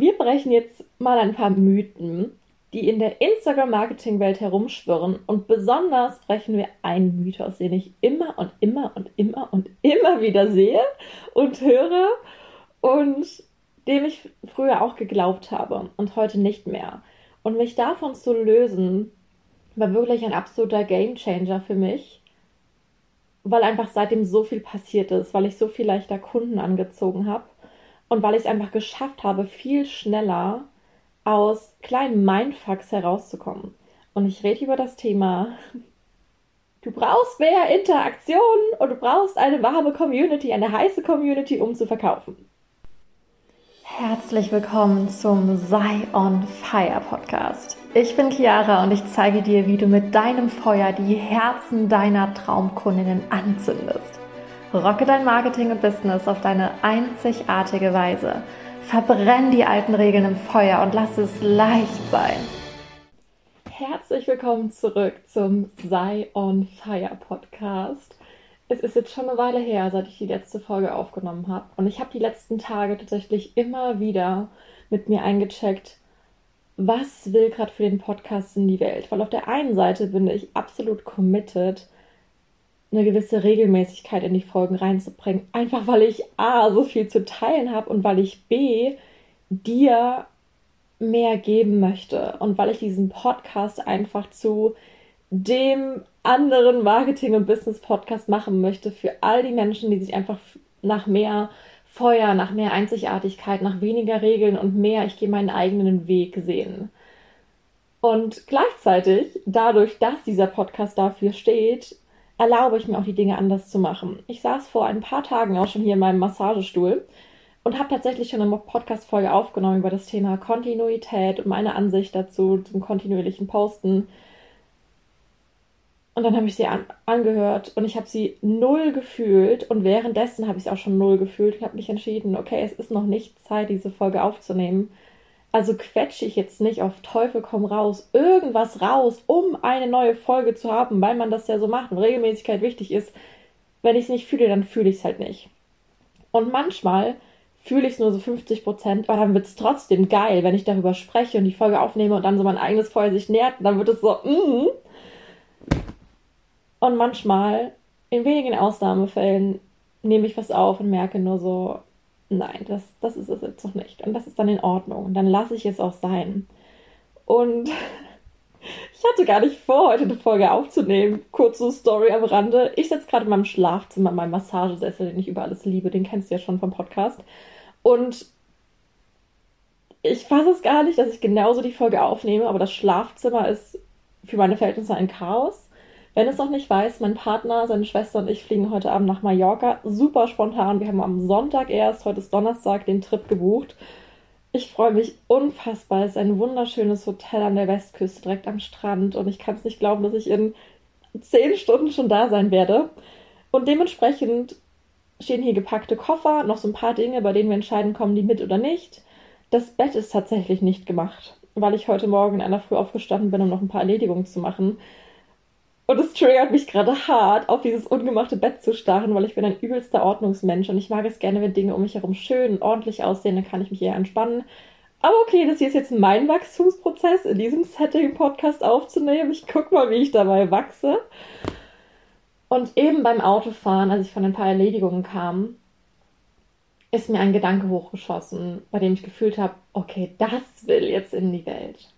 wir brechen jetzt mal ein paar Mythen, die in der Instagram-Marketing-Welt herumschwirren. Und besonders brechen wir einen Mythos, den ich immer und immer und immer und immer wieder sehe und höre und dem ich früher auch geglaubt habe und heute nicht mehr. Und mich davon zu lösen, war wirklich ein absoluter Gamechanger für mich, weil einfach seitdem so viel passiert ist, weil ich so viel leichter Kunden angezogen habe und weil ich es einfach geschafft habe, viel schneller aus kleinen Mindfucks herauszukommen. Und ich rede über das Thema. Du brauchst mehr Interaktion und du brauchst eine warme Community, eine heiße Community, um zu verkaufen. Herzlich willkommen zum Sei on Fire Podcast. Ich bin Chiara und ich zeige dir, wie du mit deinem Feuer die Herzen deiner Traumkundinnen anzündest. Rocke dein Marketing und Business auf deine einzigartige Weise Verbrenn die alten Regeln im Feuer und lass es leicht sein. Herzlich willkommen zurück zum Sei on Fire Podcast. Es ist jetzt schon eine Weile her, seit ich die letzte Folge aufgenommen habe. Und ich habe die letzten Tage tatsächlich immer wieder mit mir eingecheckt, was will gerade für den Podcast in die Welt. Weil auf der einen Seite bin ich absolut committed, eine gewisse Regelmäßigkeit in die Folgen reinzubringen. Einfach weil ich A, so viel zu teilen habe und weil ich B, dir mehr geben möchte und weil ich diesen Podcast einfach zu dem anderen Marketing- und Business-Podcast machen möchte für all die Menschen, die sich einfach nach mehr Feuer, nach mehr Einzigartigkeit, nach weniger Regeln und mehr, ich gehe meinen eigenen Weg sehen. Und gleichzeitig, dadurch, dass dieser Podcast dafür steht, erlaube ich mir auch die Dinge anders zu machen. Ich saß vor ein paar Tagen auch schon hier in meinem Massagestuhl und habe tatsächlich schon eine Podcast-Folge aufgenommen über das Thema Kontinuität und meine Ansicht dazu zum kontinuierlichen Posten. Und dann habe ich sie an angehört und ich habe sie null gefühlt und währenddessen habe ich sie auch schon null gefühlt. Ich habe mich entschieden, okay, es ist noch nicht Zeit, diese Folge aufzunehmen. Also quetsche ich jetzt nicht auf Teufel komm raus irgendwas raus, um eine neue Folge zu haben, weil man das ja so macht und Regelmäßigkeit wichtig ist. Wenn ich es nicht fühle, dann fühle ich es halt nicht. Und manchmal fühle ich es nur so 50 Prozent, aber dann wird es trotzdem geil, wenn ich darüber spreche und die Folge aufnehme und dann so mein eigenes Feuer sich nähert, dann wird es so, mm. Und manchmal, in wenigen Ausnahmefällen, nehme ich was auf und merke nur so, nein, das, das ist es jetzt noch nicht. Und das ist dann in Ordnung. Und dann lasse ich es auch sein. Und ich hatte gar nicht vor, heute eine Folge aufzunehmen. Kurze Story am Rande. Ich sitze gerade in meinem Schlafzimmer, in meinem Massagesessel, den ich über alles liebe. Den kennst du ja schon vom Podcast. Und ich fasse es gar nicht, dass ich genauso die Folge aufnehme, aber das Schlafzimmer ist für meine Verhältnisse ein Chaos. Wenn es noch nicht weiß, mein Partner, seine Schwester und ich fliegen heute Abend nach Mallorca. Super spontan. Wir haben am Sonntag erst, heute ist Donnerstag, den Trip gebucht. Ich freue mich unfassbar. Es ist ein wunderschönes Hotel an der Westküste, direkt am Strand. Und ich kann es nicht glauben, dass ich in zehn Stunden schon da sein werde. Und dementsprechend stehen hier gepackte Koffer, noch so ein paar Dinge, bei denen wir entscheiden, kommen die mit oder nicht. Das Bett ist tatsächlich nicht gemacht, weil ich heute Morgen in einer Früh aufgestanden bin, um noch ein paar Erledigungen zu machen. Und es triggert mich gerade hart, auf dieses ungemachte Bett zu starren, weil ich bin ein übelster Ordnungsmensch und ich mag es gerne, wenn Dinge um mich herum schön und ordentlich aussehen, dann kann ich mich eher entspannen. Aber okay, das hier ist jetzt mein Wachstumsprozess, in diesem Setting-Podcast aufzunehmen. Ich guck mal, wie ich dabei wachse. Und eben beim Autofahren, als ich von ein paar Erledigungen kam, ist mir ein Gedanke hochgeschossen, bei dem ich gefühlt habe, okay, das will jetzt in die Welt.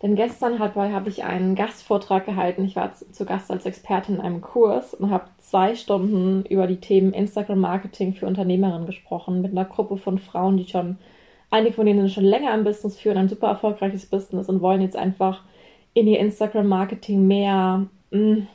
Denn gestern habe ich einen Gastvortrag gehalten. Ich war zu Gast als Expertin in einem Kurs und habe zwei Stunden über die Themen Instagram-Marketing für Unternehmerinnen gesprochen mit einer Gruppe von Frauen, die schon, einige von denen schon länger im Business führen, ein super erfolgreiches Business und wollen jetzt einfach in ihr Instagram-Marketing mehr mh, mm,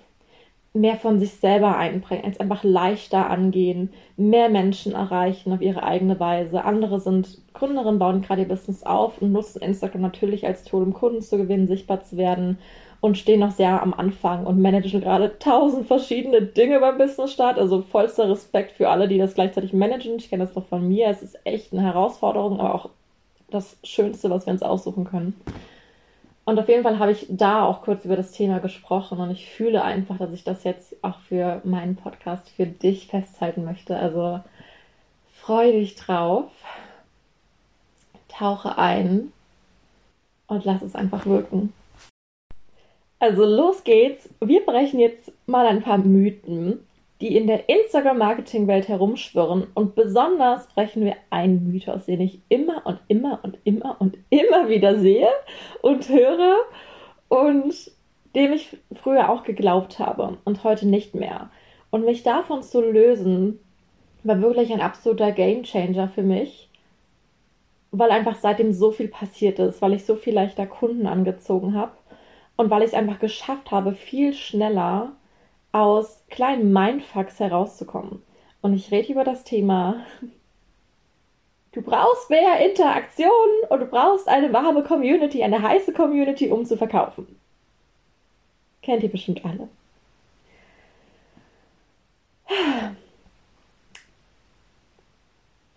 mehr von sich selber einbringen, es einfach leichter angehen, mehr Menschen erreichen auf ihre eigene Weise. Andere sind Gründerinnen, bauen gerade ihr Business auf und nutzen Instagram natürlich als Tool, um Kunden zu gewinnen, sichtbar zu werden und stehen noch sehr am Anfang und managen gerade tausend verschiedene Dinge beim Business Start. Also vollster Respekt für alle, die das gleichzeitig managen. Ich kenne das noch von mir. Es ist echt eine Herausforderung, aber auch das Schönste, was wir uns aussuchen können. Und auf jeden Fall habe ich da auch kurz über das Thema gesprochen und ich fühle einfach, dass ich das jetzt auch für meinen Podcast, für dich festhalten möchte. Also freu dich drauf. tauche ein und lass es einfach wirken. Also los geht's. Wir brechen jetzt mal ein paar Mythen, die in der Instagram-Marketing-Welt herumschwirren. Und besonders brechen wir einen Mythos, den ich immer und immer und immer und immer wieder sehe und höre und dem ich früher auch geglaubt habe und heute nicht mehr. Und mich davon zu lösen, war wirklich ein absoluter Gamechanger für mich, weil einfach seitdem so viel passiert ist, weil ich so viel leichter Kunden angezogen habe und weil ich es einfach geschafft habe, viel schneller aus kleinen Mindfucks herauszukommen. Und ich rede über das Thema. Du brauchst mehr Interaktion und du brauchst eine warme Community, eine heiße Community, um zu verkaufen. Kennt ihr bestimmt alle.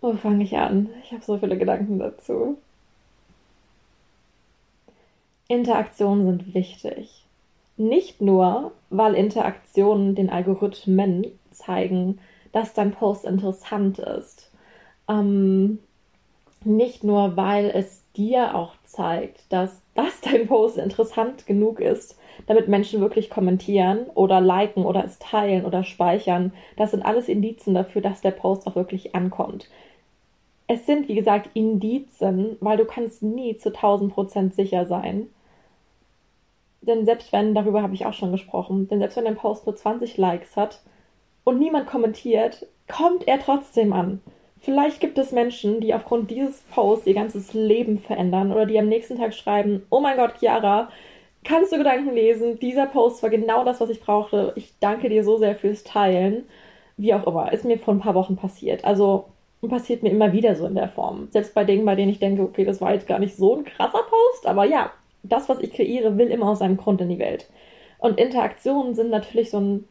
Wo fange ich an? Ich habe so viele Gedanken dazu. Interaktionen sind wichtig. Nicht nur, weil Interaktionen den Algorithmen zeigen, dass dein Post interessant ist. Ähm, nicht nur, weil es dir auch zeigt, dass, dass dein Post interessant genug ist, damit Menschen wirklich kommentieren oder liken oder es teilen oder speichern. Das sind alles Indizien dafür, dass der Post auch wirklich ankommt. Es sind, wie gesagt, Indizien, weil du kannst nie zu 1000 Prozent sicher sein, denn selbst wenn, darüber habe ich auch schon gesprochen, denn selbst wenn ein Post nur 20 Likes hat und niemand kommentiert, kommt er trotzdem an. Vielleicht gibt es Menschen, die aufgrund dieses Posts ihr ganzes Leben verändern oder die am nächsten Tag schreiben, oh mein Gott, Chiara, kannst du Gedanken lesen? Dieser Post war genau das, was ich brauchte. Ich danke dir so sehr fürs Teilen. Wie auch immer, ist mir vor ein paar Wochen passiert. Also passiert mir immer wieder so in der Form. Selbst bei Dingen, bei denen ich denke, okay, das war jetzt gar nicht so ein krasser Post, aber ja, das, was ich kreiere, will immer aus seinem Grund in die Welt. Und Interaktionen sind natürlich so ein,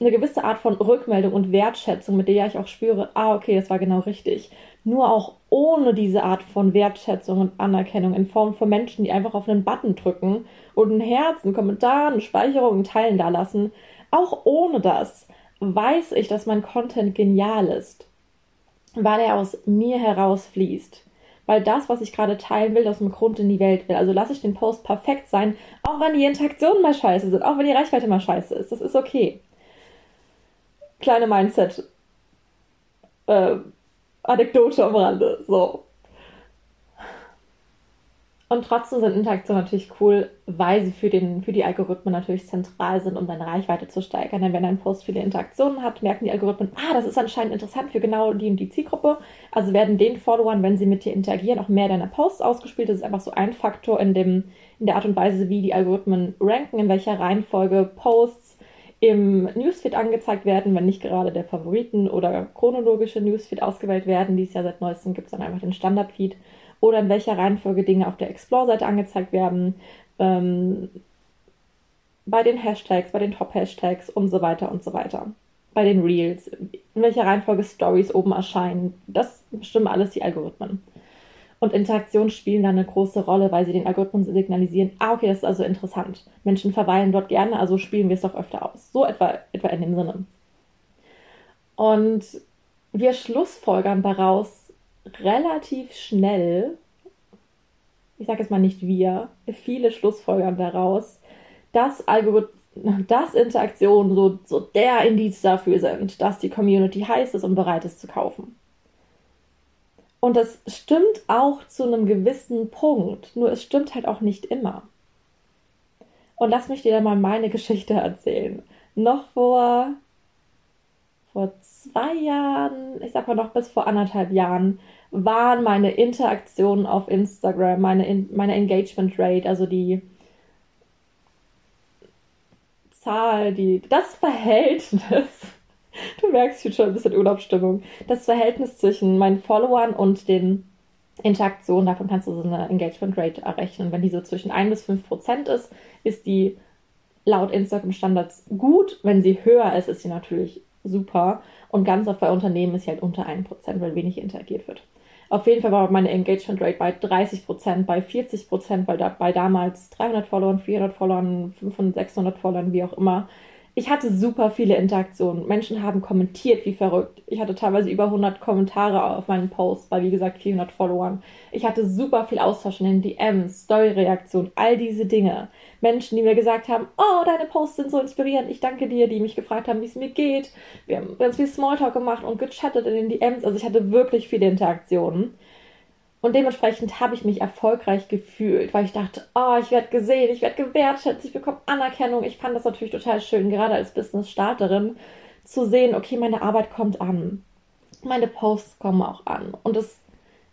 eine gewisse Art von Rückmeldung und Wertschätzung, mit der ich auch spüre, ah, okay, das war genau richtig. Nur auch ohne diese Art von Wertschätzung und Anerkennung in Form von Menschen, die einfach auf einen Button drücken und ein Herz, einen Kommentar, eine Speicherung, ein Teilen da lassen, auch ohne das weiß ich, dass mein Content genial ist, weil er aus mir herausfließt weil das, was ich gerade teilen will, aus dem Grund in die Welt will. Also lasse ich den Post perfekt sein, auch wenn die Interaktionen mal scheiße sind, auch wenn die Reichweite mal scheiße ist. Das ist okay. Kleine Mindset. Äh, Anekdote am Rande. So. Und trotzdem sind Interaktionen natürlich cool, weil sie für, den, für die Algorithmen natürlich zentral sind, um deine Reichweite zu steigern. Denn wenn ein Post viele Interaktionen hat, merken die Algorithmen, ah, das ist anscheinend interessant für genau die und die Zielgruppe. Also werden den Followern, wenn sie mit dir interagieren, auch mehr deiner Posts ausgespielt. Das ist einfach so ein Faktor in, dem, in der Art und Weise, wie die Algorithmen ranken, in welcher Reihenfolge Posts im Newsfeed angezeigt werden, wenn nicht gerade der Favoriten- oder chronologische Newsfeed ausgewählt werden. Dies Jahr seit neuestem gibt es dann einfach den Standardfeed oder in welcher Reihenfolge Dinge auf der Explore-Seite angezeigt werden, ähm, bei den Hashtags, bei den Top-Hashtags und so weiter und so weiter. Bei den Reels, in welcher Reihenfolge Stories oben erscheinen. Das bestimmen alles die Algorithmen. Und Interaktionen spielen dann eine große Rolle, weil sie den Algorithmen signalisieren, ah, okay, das ist also interessant. Menschen verweilen dort gerne, also spielen wir es doch öfter aus. So etwa, etwa in dem Sinne. Und wir schlussfolgern daraus, relativ schnell, ich sage jetzt mal nicht wir, viele Schlussfolgern daraus, dass Algorithmen, dass Interaktionen so, so der Indiz dafür sind, dass die Community heiß ist und bereit ist zu kaufen. Und das stimmt auch zu einem gewissen Punkt, nur es stimmt halt auch nicht immer. Und lass mich dir mal meine Geschichte erzählen. Noch vor, vor zwei Jahren, ich sag mal noch bis vor anderthalb Jahren, waren meine Interaktionen auf Instagram, meine, meine Engagement Rate, also die Zahl, die, das Verhältnis, du merkst jetzt schon ein bisschen Urlaubsstimmung, das Verhältnis zwischen meinen Followern und den Interaktionen, davon kannst du so eine Engagement Rate errechnen. Wenn die so zwischen 1 bis 5 Prozent ist, ist die laut Instagram Standards gut. Wenn sie höher ist, ist sie natürlich super. Und ganz oft bei Unternehmen ist sie halt unter 1%, weil wenig interagiert wird. Auf jeden Fall war meine Engagement Rate bei 30%, bei 40%, weil da, bei damals 300 Followern, 400 Followern, 500, 600 Followern, wie auch immer. Ich hatte super viele Interaktionen. Menschen haben kommentiert, wie verrückt. Ich hatte teilweise über 100 Kommentare auf meinen Posts bei, wie gesagt, 400 Followern. Ich hatte super viel Austausch in den DMs, Story-Reaktionen, all diese Dinge. Menschen, die mir gesagt haben, oh, deine Posts sind so inspirierend, ich danke dir, die mich gefragt haben, wie es mir geht. Wir haben ganz viel Smalltalk gemacht und gechattet in den DMs. Also ich hatte wirklich viele Interaktionen. Und dementsprechend habe ich mich erfolgreich gefühlt, weil ich dachte, oh, ich werde gesehen, ich werde gewertschätzt, ich bekomme Anerkennung. Ich fand das natürlich total schön, gerade als Business-Starterin, zu sehen, okay, meine Arbeit kommt an. Meine Posts kommen auch an. Und das,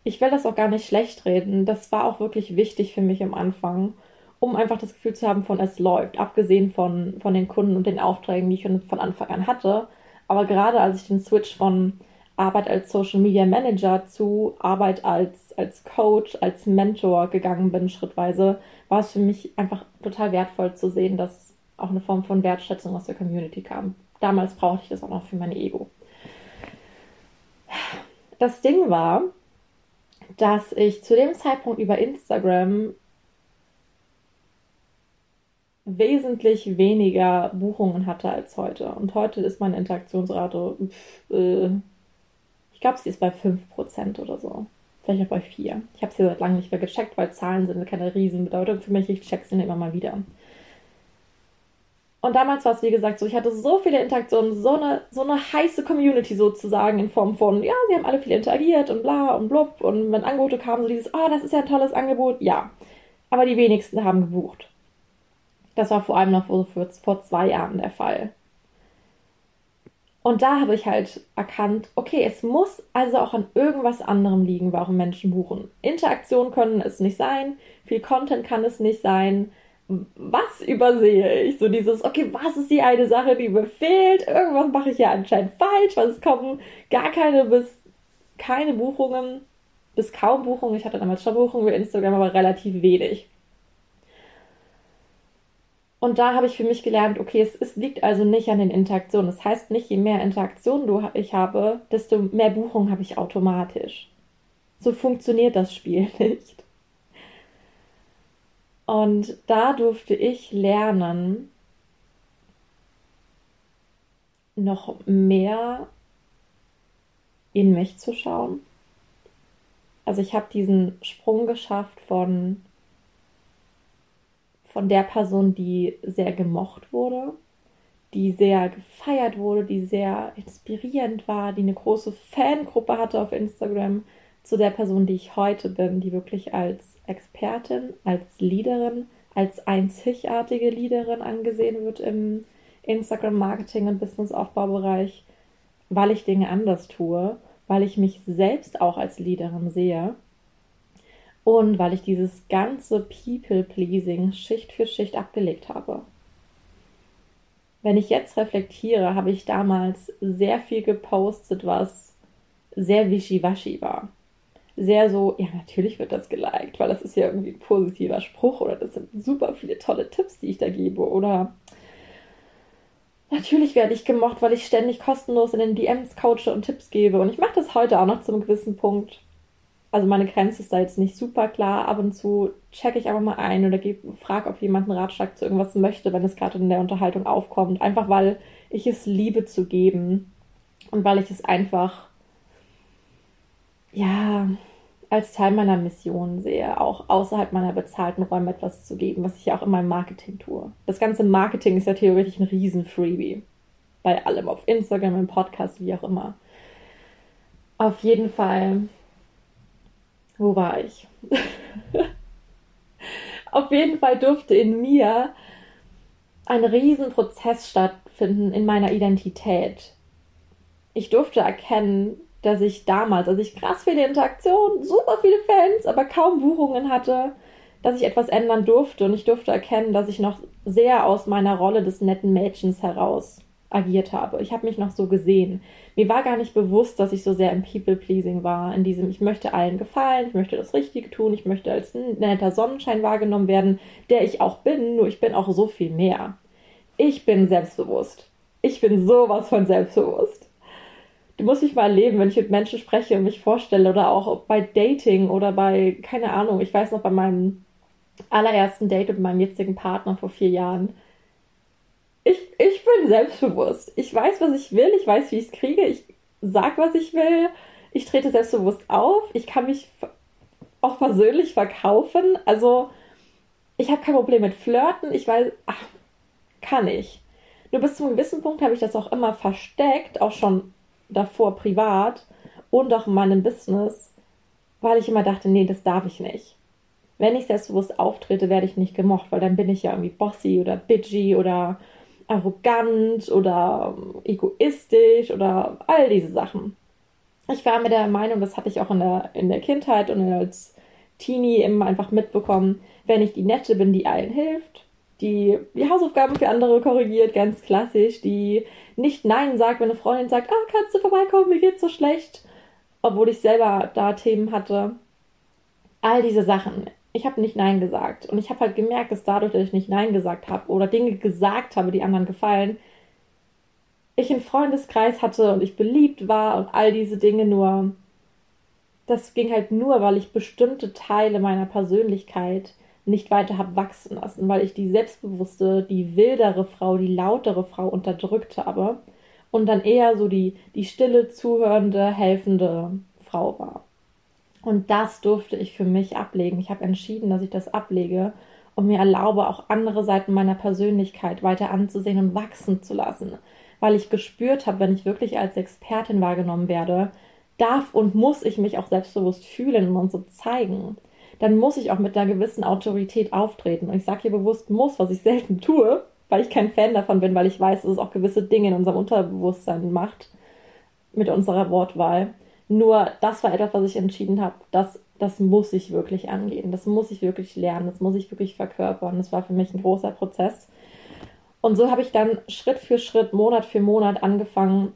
ich will das auch gar nicht schlecht reden. Das war auch wirklich wichtig für mich am Anfang, um einfach das Gefühl zu haben von es läuft, abgesehen von, von den Kunden und den Aufträgen, die ich von Anfang an hatte. Aber gerade als ich den Switch von Arbeit als Social Media Manager zu Arbeit als, als Coach, als Mentor gegangen bin, schrittweise, war es für mich einfach total wertvoll zu sehen, dass auch eine Form von Wertschätzung aus der Community kam. Damals brauchte ich das auch noch für mein Ego. Das Ding war, dass ich zu dem Zeitpunkt über Instagram wesentlich weniger Buchungen hatte als heute. Und heute ist meine Interaktionsrate pff, äh, ich glaube, sie ist bei 5% oder so. Vielleicht auch bei 4. Ich habe sie seit langem nicht mehr gecheckt, weil Zahlen sind keine Riesenbedeutung für mich. Ich check sie immer mal wieder. Und damals war es, wie gesagt, so, ich hatte so viele Interaktionen, so eine, so eine heiße Community sozusagen in Form von, ja, sie haben alle viel interagiert und bla und blub. Und wenn Angebote kamen, so dieses, oh, das ist ja ein tolles Angebot, ja. Aber die wenigsten haben gebucht. Das war vor allem noch vor, vor zwei Jahren der Fall. Und da habe ich halt erkannt, okay, es muss also auch an irgendwas anderem liegen, warum Menschen buchen. Interaktion können es nicht sein, viel Content kann es nicht sein. Was übersehe ich? So dieses, okay, was ist die eine Sache, die mir fehlt? Irgendwas mache ich ja anscheinend falsch, es kommen gar keine bis keine Buchungen, bis kaum Buchungen. Ich hatte damals schon Buchungen über Instagram, aber relativ wenig. Und da habe ich für mich gelernt, okay, es, es, liegt also nicht an den Interaktionen. Das heißt nicht, je mehr Interaktionen du, ich habe, desto mehr Buchungen habe ich automatisch. So funktioniert das Spiel nicht. Und da durfte ich lernen, noch mehr in mich zu schauen. Also ich habe diesen Sprung geschafft von von der Person, die sehr gemocht wurde, die sehr gefeiert wurde, die sehr inspirierend war, die eine große Fangruppe hatte auf Instagram, zu der Person, die ich heute bin, die wirklich als Expertin, als Leaderin, als einzigartige Leaderin angesehen wird im Instagram-Marketing und Business-Aufbaubereich, weil ich Dinge anders tue, weil ich mich selbst auch als Leaderin sehe und weil ich dieses ganze People-Pleasing Schicht für Schicht abgelegt habe. Wenn ich jetzt reflektiere, habe ich damals sehr viel gepostet, was sehr wischiwaschi war. Sehr so, ja, natürlich wird das geliked, weil das ist ja irgendwie ein positiver Spruch oder das sind super viele tolle Tipps, die ich da gebe. Oder natürlich werde ich gemocht, weil ich ständig kostenlos in den DMs coache und Tipps gebe. Und ich mache das heute auch noch zu einem gewissen Punkt also meine Grenze ist da jetzt nicht super klar. Ab und zu checke ich einfach mal ein oder frage, ob jemand einen Ratschlag zu irgendwas möchte, wenn es gerade in der Unterhaltung aufkommt. Einfach weil ich es liebe zu geben und weil ich es einfach, ja, als Teil meiner Mission sehe, auch außerhalb meiner bezahlten Räume etwas zu geben, was ich ja auch in meinem Marketing tue. Das ganze Marketing ist ja theoretisch ein Riesen-Freebie. Bei allem, auf Instagram, im Podcast, wie auch immer. Auf jeden Fall wo war ich? Auf jeden Fall durfte in mir ein Riesenprozess stattfinden in meiner Identität. Ich durfte erkennen, dass ich damals, als ich krass viele Interaktionen, super viele Fans, aber kaum Buchungen hatte, dass ich etwas ändern durfte und ich durfte erkennen, dass ich noch sehr aus meiner Rolle des netten Mädchens heraus agiert habe. Ich habe mich noch so gesehen. Mir war gar nicht bewusst, dass ich so sehr im People-Pleasing war, in diesem, ich möchte allen gefallen, ich möchte das Richtige tun, ich möchte als netter Sonnenschein wahrgenommen werden, der ich auch bin, nur ich bin auch so viel mehr. Ich bin selbstbewusst. Ich bin sowas von selbstbewusst. Du musst mich mal erleben, wenn ich mit Menschen spreche und mich vorstelle oder auch bei Dating oder bei, keine Ahnung, ich weiß noch bei meinem allerersten Date mit meinem jetzigen Partner vor vier Jahren ich bin selbstbewusst. Ich weiß, was ich will, ich weiß, wie ich es kriege, ich sag, was ich will, ich trete selbstbewusst auf, ich kann mich auch persönlich verkaufen. Also, ich habe kein Problem mit Flirten, ich weiß, ach, kann ich. Nur bis zu einem gewissen Punkt habe ich das auch immer versteckt, auch schon davor privat und auch in meinem Business, weil ich immer dachte, nee, das darf ich nicht. Wenn ich selbstbewusst auftrete, werde ich nicht gemocht, weil dann bin ich ja irgendwie bossy oder bitchy oder arrogant oder egoistisch oder all diese Sachen. Ich war mir der Meinung, das hatte ich auch in der, in der Kindheit und als Teenie immer einfach mitbekommen, wenn ich die Nette bin, die allen hilft, die die Hausaufgaben für andere korrigiert, ganz klassisch, die nicht Nein sagt, wenn eine Freundin sagt, ah, kannst du vorbeikommen, mir geht's so schlecht, obwohl ich selber da Themen hatte. All diese Sachen. Ich habe nicht Nein gesagt. Und ich habe halt gemerkt, dass dadurch, dass ich nicht Nein gesagt habe oder Dinge gesagt habe, die anderen gefallen, ich einen Freundeskreis hatte und ich beliebt war und all diese Dinge nur. Das ging halt nur, weil ich bestimmte Teile meiner Persönlichkeit nicht weiter habe wachsen lassen, weil ich die selbstbewusste, die wildere Frau, die lautere Frau unterdrückt habe und dann eher so die, die stille, zuhörende, helfende Frau war. Und das durfte ich für mich ablegen. Ich habe entschieden, dass ich das ablege und mir erlaube, auch andere Seiten meiner Persönlichkeit weiter anzusehen und wachsen zu lassen. Weil ich gespürt habe, wenn ich wirklich als Expertin wahrgenommen werde, darf und muss ich mich auch selbstbewusst fühlen und so zeigen dann muss ich auch mit einer gewissen Autorität auftreten. Und ich sage hier bewusst muss, was ich selten tue, weil ich kein Fan davon bin, weil ich weiß, dass es auch gewisse Dinge in unserem Unterbewusstsein macht mit unserer Wortwahl. Nur das war etwas, was ich entschieden habe, das, das muss ich wirklich angehen, das muss ich wirklich lernen, das muss ich wirklich verkörpern. Das war für mich ein großer Prozess. Und so habe ich dann Schritt für Schritt, Monat für Monat angefangen,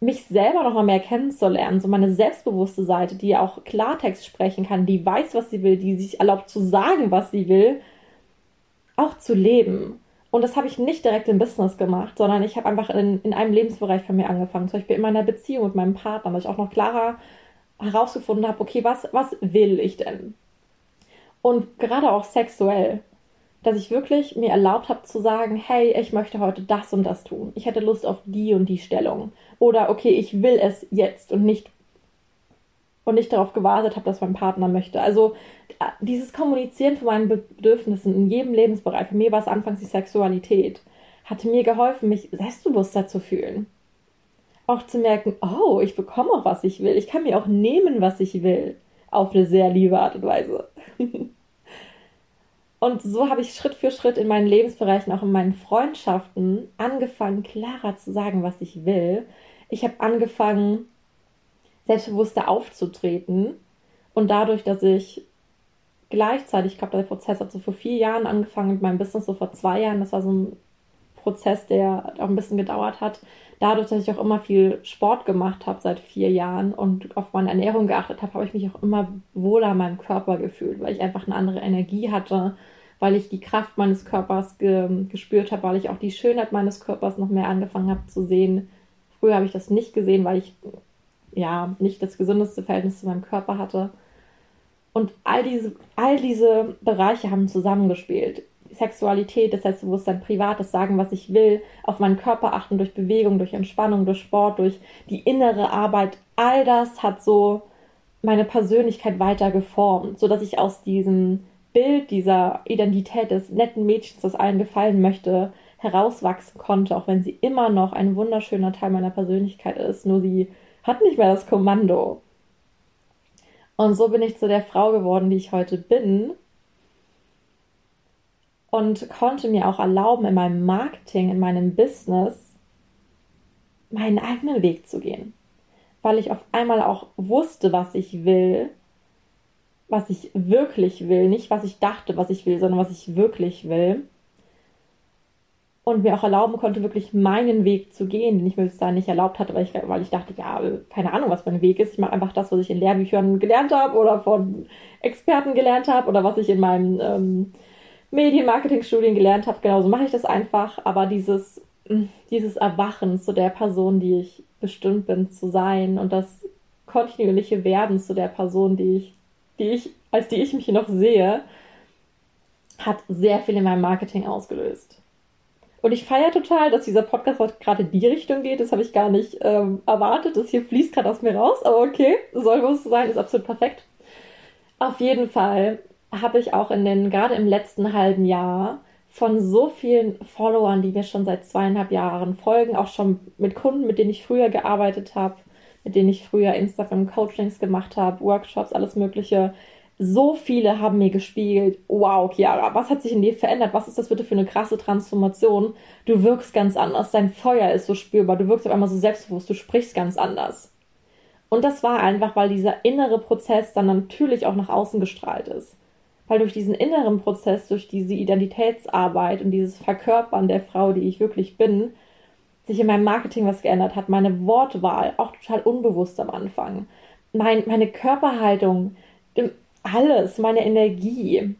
mich selber noch mal mehr kennenzulernen, so meine selbstbewusste Seite, die auch Klartext sprechen kann, die weiß, was sie will, die sich erlaubt zu sagen, was sie will, auch zu leben. Und das habe ich nicht direkt im Business gemacht, sondern ich habe einfach in, in einem Lebensbereich von mir angefangen. Zum Beispiel in meiner Beziehung mit meinem Partner, weil ich auch noch klarer herausgefunden habe, okay, was, was will ich denn? Und gerade auch sexuell dass ich wirklich mir erlaubt habe zu sagen, hey, ich möchte heute das und das tun. Ich hätte Lust auf die und die Stellung. Oder okay, ich will es jetzt und nicht und nicht darauf gewartet habe, dass mein Partner möchte. Also dieses Kommunizieren von meinen Bedürfnissen in jedem Lebensbereich, für mir war es anfangs die Sexualität, hatte mir geholfen, mich selbstbewusster zu fühlen. Auch zu merken, oh, ich bekomme auch, was ich will. Ich kann mir auch nehmen, was ich will. Auf eine sehr liebe Art und Weise. Und so habe ich Schritt für Schritt in meinen Lebensbereichen, auch in meinen Freundschaften, angefangen, klarer zu sagen, was ich will. Ich habe angefangen, selbstbewusster aufzutreten. Und dadurch, dass ich gleichzeitig, ich glaube, der Prozess hat so vor vier Jahren angefangen mit meinem Business, so vor zwei Jahren, das war so ein Prozess, der auch ein bisschen gedauert hat. Dadurch, dass ich auch immer viel Sport gemacht habe seit vier Jahren und auf meine Ernährung geachtet habe, habe ich mich auch immer wohler in meinem Körper gefühlt, weil ich einfach eine andere Energie hatte, weil ich die Kraft meines Körpers ge gespürt habe, weil ich auch die Schönheit meines Körpers noch mehr angefangen habe zu sehen. Früher habe ich das nicht gesehen, weil ich ja nicht das gesündeste Verhältnis zu meinem Körper hatte. Und all diese, all diese Bereiche haben zusammengespielt. Sexualität, das Selbstbewusstsein, privat, das Sagen, was ich will, auf meinen Körper achten durch Bewegung, durch Entspannung, durch Sport, durch die innere Arbeit, all das hat so meine Persönlichkeit weiter geformt, sodass ich aus diesem Bild dieser Identität des netten Mädchens, das allen gefallen möchte, herauswachsen konnte, auch wenn sie immer noch ein wunderschöner Teil meiner Persönlichkeit ist, nur sie hat nicht mehr das Kommando. Und so bin ich zu der Frau geworden, die ich heute bin, und konnte mir auch erlauben, in meinem Marketing, in meinem Business meinen eigenen Weg zu gehen. Weil ich auf einmal auch wusste, was ich will, was ich wirklich will, nicht was ich dachte, was ich will, sondern was ich wirklich will. Und mir auch erlauben konnte, wirklich meinen Weg zu gehen, den ich mir bis dahin nicht erlaubt hatte, weil ich, weil ich dachte, ja, keine Ahnung, was mein Weg ist. Ich mache einfach das, was ich in Lehrbüchern gelernt habe oder von Experten gelernt habe oder was ich in meinem ähm, Medienmarketing-Studien gelernt habe, genauso mache ich das einfach. Aber dieses, mm, dieses Erwachen zu der Person, die ich bestimmt bin zu sein und das kontinuierliche Werden zu der Person, die ich, die ich, als die ich mich noch sehe, hat sehr viel in meinem Marketing ausgelöst. Und ich feiere total, dass dieser Podcast gerade in die Richtung geht. Das habe ich gar nicht ähm, erwartet. Das hier fließt gerade aus mir raus. Aber okay, soll wohl so sein, ist absolut perfekt. Auf jeden Fall habe ich auch in den, gerade im letzten halben Jahr, von so vielen Followern, die mir schon seit zweieinhalb Jahren folgen, auch schon mit Kunden, mit denen ich früher gearbeitet habe, mit denen ich früher Instagram-Coachings gemacht habe, Workshops, alles Mögliche. So viele haben mir gespiegelt, wow, Chiara, was hat sich in dir verändert? Was ist das bitte für eine krasse Transformation? Du wirkst ganz anders, dein Feuer ist so spürbar, du wirkst auf einmal so selbstbewusst, du sprichst ganz anders. Und das war einfach, weil dieser innere Prozess dann natürlich auch nach außen gestrahlt ist weil durch diesen inneren Prozess, durch diese Identitätsarbeit und dieses Verkörpern der Frau, die ich wirklich bin, sich in meinem Marketing was geändert hat. Meine Wortwahl, auch total unbewusst am Anfang. Mein, meine Körperhaltung, alles, meine Energie,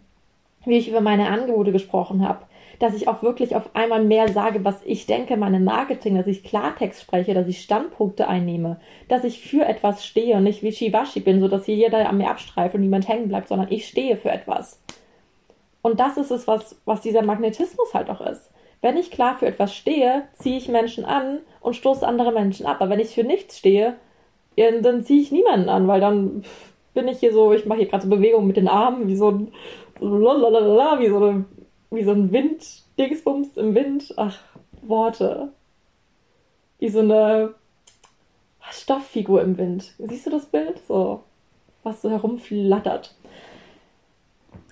wie ich über meine Angebote gesprochen habe, dass ich auch wirklich auf einmal mehr sage, was ich denke, meine Marketing, dass ich Klartext spreche, dass ich Standpunkte einnehme, dass ich für etwas stehe und nicht wischiwaschi bin, so dass hier jeder an mir abstreift und niemand hängen bleibt, sondern ich stehe für etwas. Und das ist es, was, was dieser Magnetismus halt auch ist. Wenn ich klar für etwas stehe, ziehe ich Menschen an und stoße andere Menschen ab. Aber wenn ich für nichts stehe, dann ziehe ich niemanden an, weil dann bin ich hier so, ich mache hier gerade so Bewegungen mit den Armen, wie so ein, wie so eine wie so ein Wind-Dingsbums im Wind. Ach, Worte. Wie so eine Stofffigur im Wind. Siehst du das Bild? So, was so herumflattert.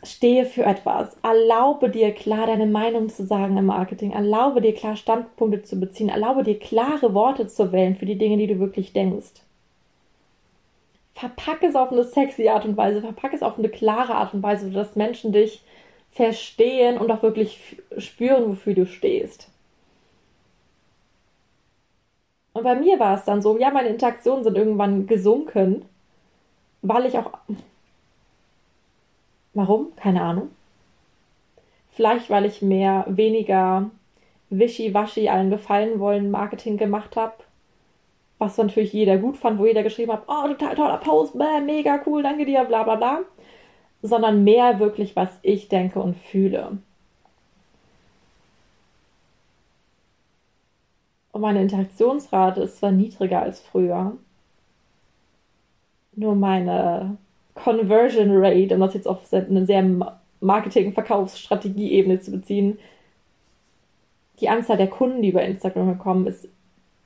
Stehe für etwas. Erlaube dir klar deine Meinung zu sagen im Marketing. Erlaube dir klar Standpunkte zu beziehen. Erlaube dir klare Worte zu wählen für die Dinge, die du wirklich denkst. Verpacke es auf eine sexy Art und Weise. Verpacke es auf eine klare Art und Weise, sodass Menschen dich verstehen und auch wirklich spüren, wofür du stehst. Und bei mir war es dann so, ja, meine Interaktionen sind irgendwann gesunken, weil ich auch. Warum? Keine Ahnung. Vielleicht, weil ich mehr, weniger wischiwaschi allen gefallen wollen Marketing gemacht habe. Was natürlich jeder gut fand, wo jeder geschrieben hat, oh, total toller Post, mega cool, danke dir, bla bla bla sondern mehr wirklich, was ich denke und fühle. Und meine Interaktionsrate ist zwar niedriger als früher, nur meine Conversion Rate, um das jetzt auf eine sehr Marketing-Verkaufsstrategie-Ebene zu beziehen, die Anzahl der Kunden, die über Instagram kommen, ist,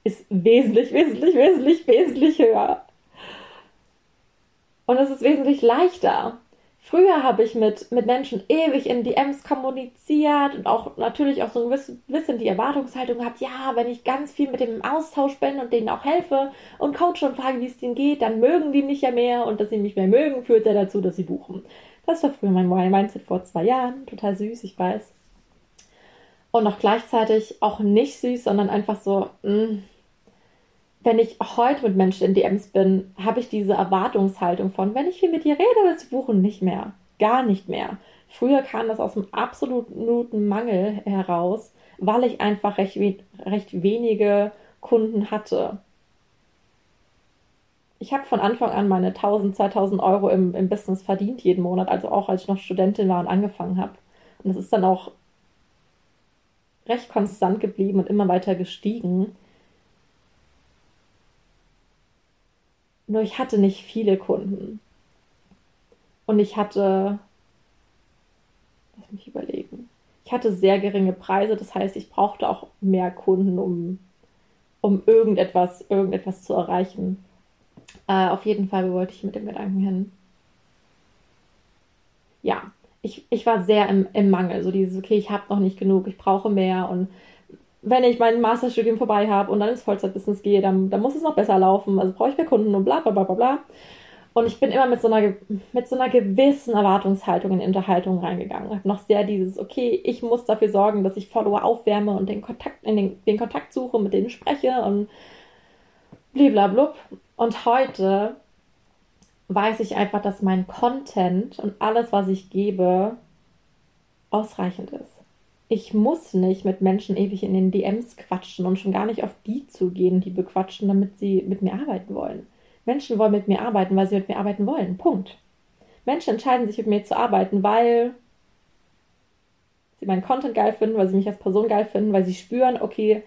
ist wesentlich, wesentlich, wesentlich, wesentlich höher. Und es ist wesentlich leichter. Früher habe ich mit, mit Menschen ewig in DMs kommuniziert und auch natürlich auch so ein bisschen die Erwartungshaltung gehabt, ja, wenn ich ganz viel mit dem Austausch bin und denen auch helfe und coache und frage, wie es denen geht, dann mögen die mich ja mehr und dass sie mich mehr mögen, führt ja dazu, dass sie buchen. Das war früher mein Mindset vor zwei Jahren. Total süß, ich weiß. Und auch gleichzeitig auch nicht süß, sondern einfach so, mh, mm, wenn ich heute mit Menschen in DMs bin, habe ich diese Erwartungshaltung von, wenn ich viel mit dir rede, willst du buchen, nicht mehr. Gar nicht mehr. Früher kam das aus einem absoluten Mangel heraus, weil ich einfach recht, recht wenige Kunden hatte. Ich habe von Anfang an meine 1000, 2000 Euro im, im Business verdient jeden Monat, also auch als ich noch Studentin war und angefangen habe. Und das ist dann auch recht konstant geblieben und immer weiter gestiegen. Nur ich hatte nicht viele Kunden. Und ich hatte, lass mich überlegen, ich hatte sehr geringe Preise, das heißt, ich brauchte auch mehr Kunden, um, um irgendetwas, irgendetwas zu erreichen. Äh, auf jeden Fall wollte ich mit dem Gedanken hin. Ja, ich, ich war sehr im, im Mangel. So dieses, okay, ich habe noch nicht genug, ich brauche mehr und wenn ich mein Masterstudium vorbei habe und dann ins Vollzeitbusiness gehe, dann, dann muss es noch besser laufen. Also brauche ich mehr Kunden und bla bla bla bla bla. Und ich bin immer mit so einer, mit so einer gewissen Erwartungshaltung in Unterhaltungen reingegangen. Habe noch sehr dieses, okay, ich muss dafür sorgen, dass ich Follower aufwärme und den Kontakt, den, den Kontakt suche, mit denen spreche und bliblablub. Und heute weiß ich einfach, dass mein Content und alles, was ich gebe, ausreichend ist ich muss nicht mit Menschen ewig in den DMs quatschen und schon gar nicht auf die zugehen, die bequatschen, damit sie mit mir arbeiten wollen. Menschen wollen mit mir arbeiten, weil sie mit mir arbeiten wollen. Punkt. Menschen entscheiden sich mit mir zu arbeiten, weil sie meinen Content geil finden, weil sie mich als Person geil finden, weil sie spüren, okay,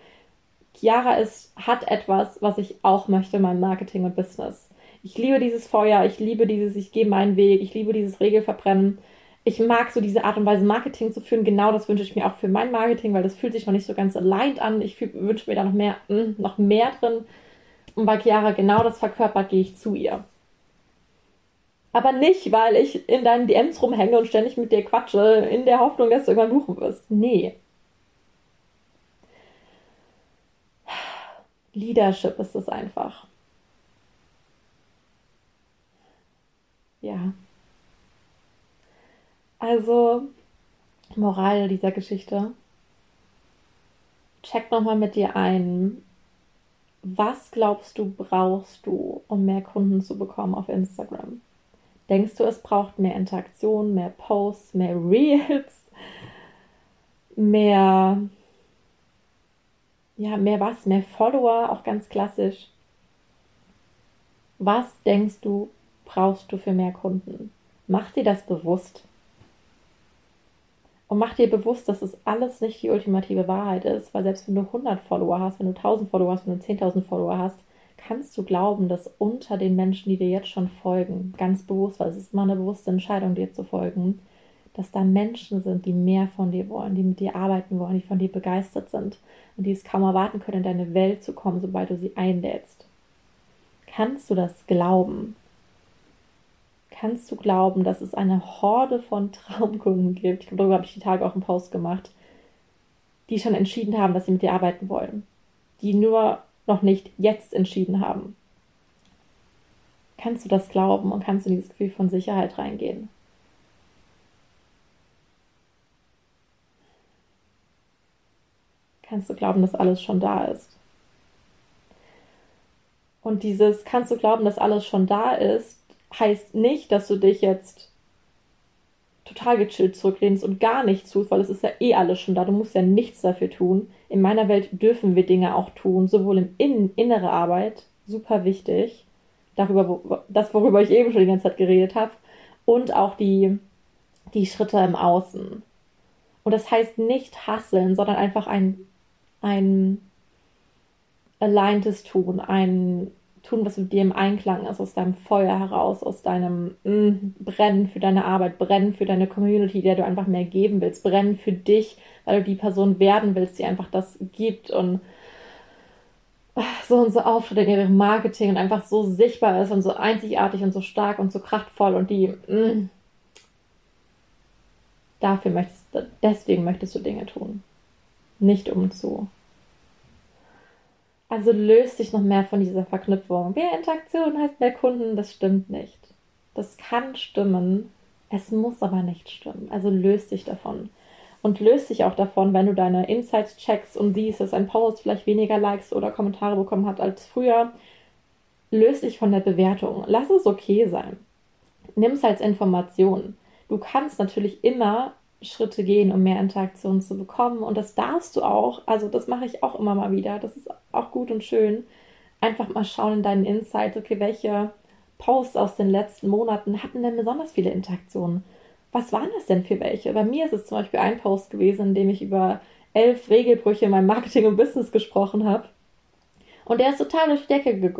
Chiara ist, hat etwas, was ich auch möchte in meinem Marketing und Business. Ich liebe dieses Feuer, ich liebe dieses, ich gehe meinen Weg, ich liebe dieses Regelverbrennen. Ich mag so diese Art und Weise, Marketing zu führen. Genau das wünsche ich mir auch für mein Marketing, weil das fühlt sich noch nicht so ganz aligned an. Ich wünsche mir da noch mehr, hm, noch mehr drin. Und bei Chiara genau das verkörpert, gehe ich zu ihr. Aber nicht, weil ich in deinen DMs rumhänge und ständig mit dir quatsche, in der Hoffnung, dass du irgendwann buchen wirst. Nee. Leadership ist es einfach. Ja. Also, Moral dieser Geschichte. Check nochmal mit dir ein, was glaubst du, brauchst du, um mehr Kunden zu bekommen auf Instagram? Denkst du, es braucht mehr Interaktion, mehr Posts, mehr Reels, mehr, ja, mehr was, mehr Follower, auch ganz klassisch? Was denkst du, brauchst du für mehr Kunden? Mach dir das bewusst. Und mach dir bewusst, dass es alles nicht die ultimative Wahrheit ist, weil selbst wenn du 100 Follower hast, wenn du 1000 Follower hast, wenn du 10.000 Follower hast, kannst du glauben, dass unter den Menschen, die dir jetzt schon folgen, ganz bewusst, weil es ist immer eine bewusste Entscheidung, dir zu folgen, dass da Menschen sind, die mehr von dir wollen, die mit dir arbeiten wollen, die von dir begeistert sind und die es kaum erwarten können, in deine Welt zu kommen, sobald du sie einlädst. Kannst du das glauben? Kannst du glauben, dass es eine Horde von Traumkunden gibt? Darüber habe ich die Tage auch einen Post gemacht, die schon entschieden haben, dass sie mit dir arbeiten wollen. Die nur noch nicht jetzt entschieden haben. Kannst du das glauben und kannst du in dieses Gefühl von Sicherheit reingehen? Kannst du glauben, dass alles schon da ist? Und dieses kannst du glauben, dass alles schon da ist, heißt nicht, dass du dich jetzt total gechillt zurücklehnst und gar nichts tust, weil es ist ja eh alles schon da. Du musst ja nichts dafür tun. In meiner Welt dürfen wir Dinge auch tun, sowohl im Innen, innere Arbeit, super wichtig, darüber, wo, das, worüber ich eben schon die ganze Zeit geredet habe, und auch die, die Schritte im Außen. Und das heißt nicht hasseln, sondern einfach ein, ein aligntes Tun, ein tun, was mit dir im Einklang ist, aus deinem Feuer heraus, aus deinem mm, Brennen für deine Arbeit, Brennen für deine Community, der du einfach mehr geben willst, Brennen für dich, weil du die Person werden willst, die einfach das gibt und so und so auftritt in ihrem Marketing und einfach so sichtbar ist und so einzigartig und so stark und so kraftvoll und die mm, dafür möchtest deswegen möchtest du Dinge tun. Nicht um zu also löst sich noch mehr von dieser Verknüpfung. Mehr Interaktion heißt mehr Kunden, das stimmt nicht. Das kann stimmen, es muss aber nicht stimmen. Also löst dich davon. Und löst dich auch davon, wenn du deine Insights checkst und siehst, dass ein Post vielleicht weniger Likes oder Kommentare bekommen hat als früher. Löst dich von der Bewertung. Lass es okay sein. Nimm es als Information. Du kannst natürlich immer Schritte gehen, um mehr Interaktion zu bekommen. Und das darfst du auch. Also das mache ich auch immer mal wieder. Das ist auch gut und schön. Einfach mal schauen in deinen Insights, okay, welche Posts aus den letzten Monaten hatten denn besonders viele Interaktionen? Was waren das denn für welche? Bei mir ist es zum Beispiel ein Post gewesen, in dem ich über elf Regelbrüche in meinem Marketing und Business gesprochen habe. Und der ist total durch die Decke ge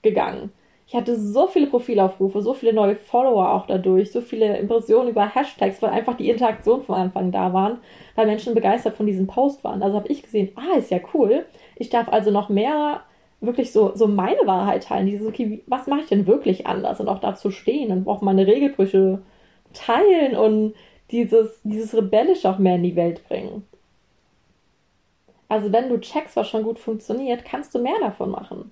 gegangen. Ich hatte so viele Profilaufrufe, so viele neue Follower auch dadurch, so viele Impressionen über Hashtags, weil einfach die Interaktion von Anfang da waren, weil Menschen begeistert von diesem Post waren. Also habe ich gesehen, ah, ist ja cool. Ich darf also noch mehr wirklich so, so meine Wahrheit teilen. Dieses, okay, was mache ich denn wirklich anders? Und auch dazu stehen und auch meine Regelbrüche teilen und dieses, dieses Rebellisch auch mehr in die Welt bringen. Also wenn du checkst, was schon gut funktioniert, kannst du mehr davon machen.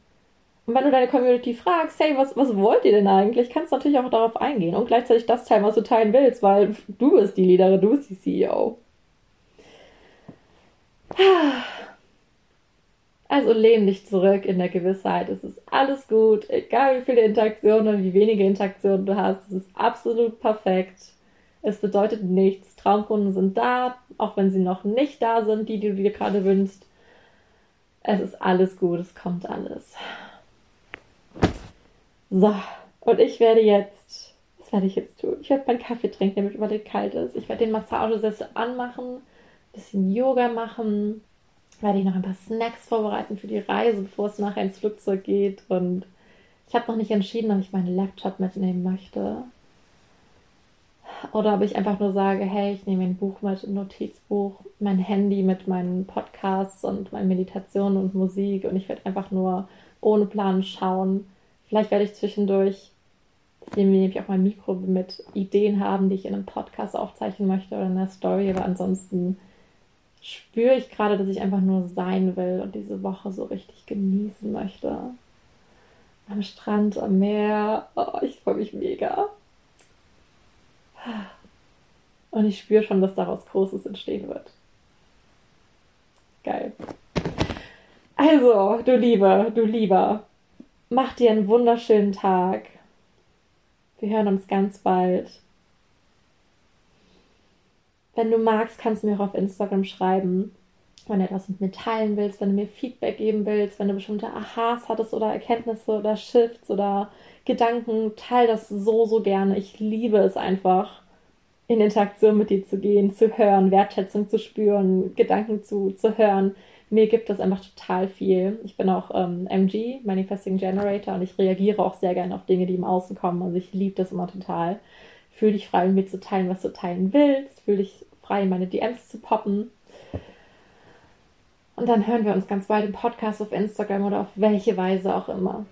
Und wenn du deine Community fragst, hey, was, was wollt ihr denn eigentlich, kannst du natürlich auch darauf eingehen und gleichzeitig das teilen, was du teilen willst, weil du bist die Leaderin, du bist die CEO. Also lehn dich zurück in der Gewissheit, es ist alles gut, egal wie viele Interaktionen und wie wenige Interaktionen du hast, es ist absolut perfekt. Es bedeutet nichts. Traumkunden sind da, auch wenn sie noch nicht da sind, die, die du dir gerade wünschst. Es ist alles gut, es kommt alles. So, und ich werde jetzt, was werde ich jetzt tun? Ich werde meinen Kaffee trinken, damit überall kalt ist. Ich werde den Massagesessel anmachen bisschen Yoga machen, werde ich noch ein paar Snacks vorbereiten für die Reise, bevor es nachher ins Flugzeug geht. Und ich habe noch nicht entschieden, ob ich meinen Laptop mitnehmen möchte. Oder ob ich einfach nur sage, hey, ich nehme ein Buch mit, ein Notizbuch, mein Handy mit meinen Podcasts und meinen Meditationen und Musik und ich werde einfach nur ohne Plan schauen. Vielleicht werde ich zwischendurch nehme ich auch mein Mikro mit Ideen haben, die ich in einem Podcast aufzeichnen möchte oder in einer Story, aber ansonsten spüre ich gerade, dass ich einfach nur sein will und diese Woche so richtig genießen möchte. Am Strand, am Meer. Oh, ich freue mich mega. Und ich spüre schon, dass daraus Großes entstehen wird. Geil. Also, du Liebe, du Lieber, mach dir einen wunderschönen Tag. Wir hören uns ganz bald. Wenn du magst, kannst du mir auch auf Instagram schreiben, wenn du etwas mit mir teilen willst, wenn du mir Feedback geben willst, wenn du bestimmte Aha's hattest oder Erkenntnisse oder Shifts oder Gedanken, teile das so, so gerne. Ich liebe es einfach, in Interaktion mit dir zu gehen, zu hören, Wertschätzung zu spüren, Gedanken zu, zu hören. Mir gibt das einfach total viel. Ich bin auch ähm, MG, Manifesting Generator, und ich reagiere auch sehr gerne auf Dinge, die im Außen kommen. Also ich liebe das immer total. Fühl dich frei, mir zu teilen, was du teilen willst. Fühl dich frei, in meine DMs zu poppen. Und dann hören wir uns ganz bald im Podcast auf Instagram oder auf welche Weise auch immer.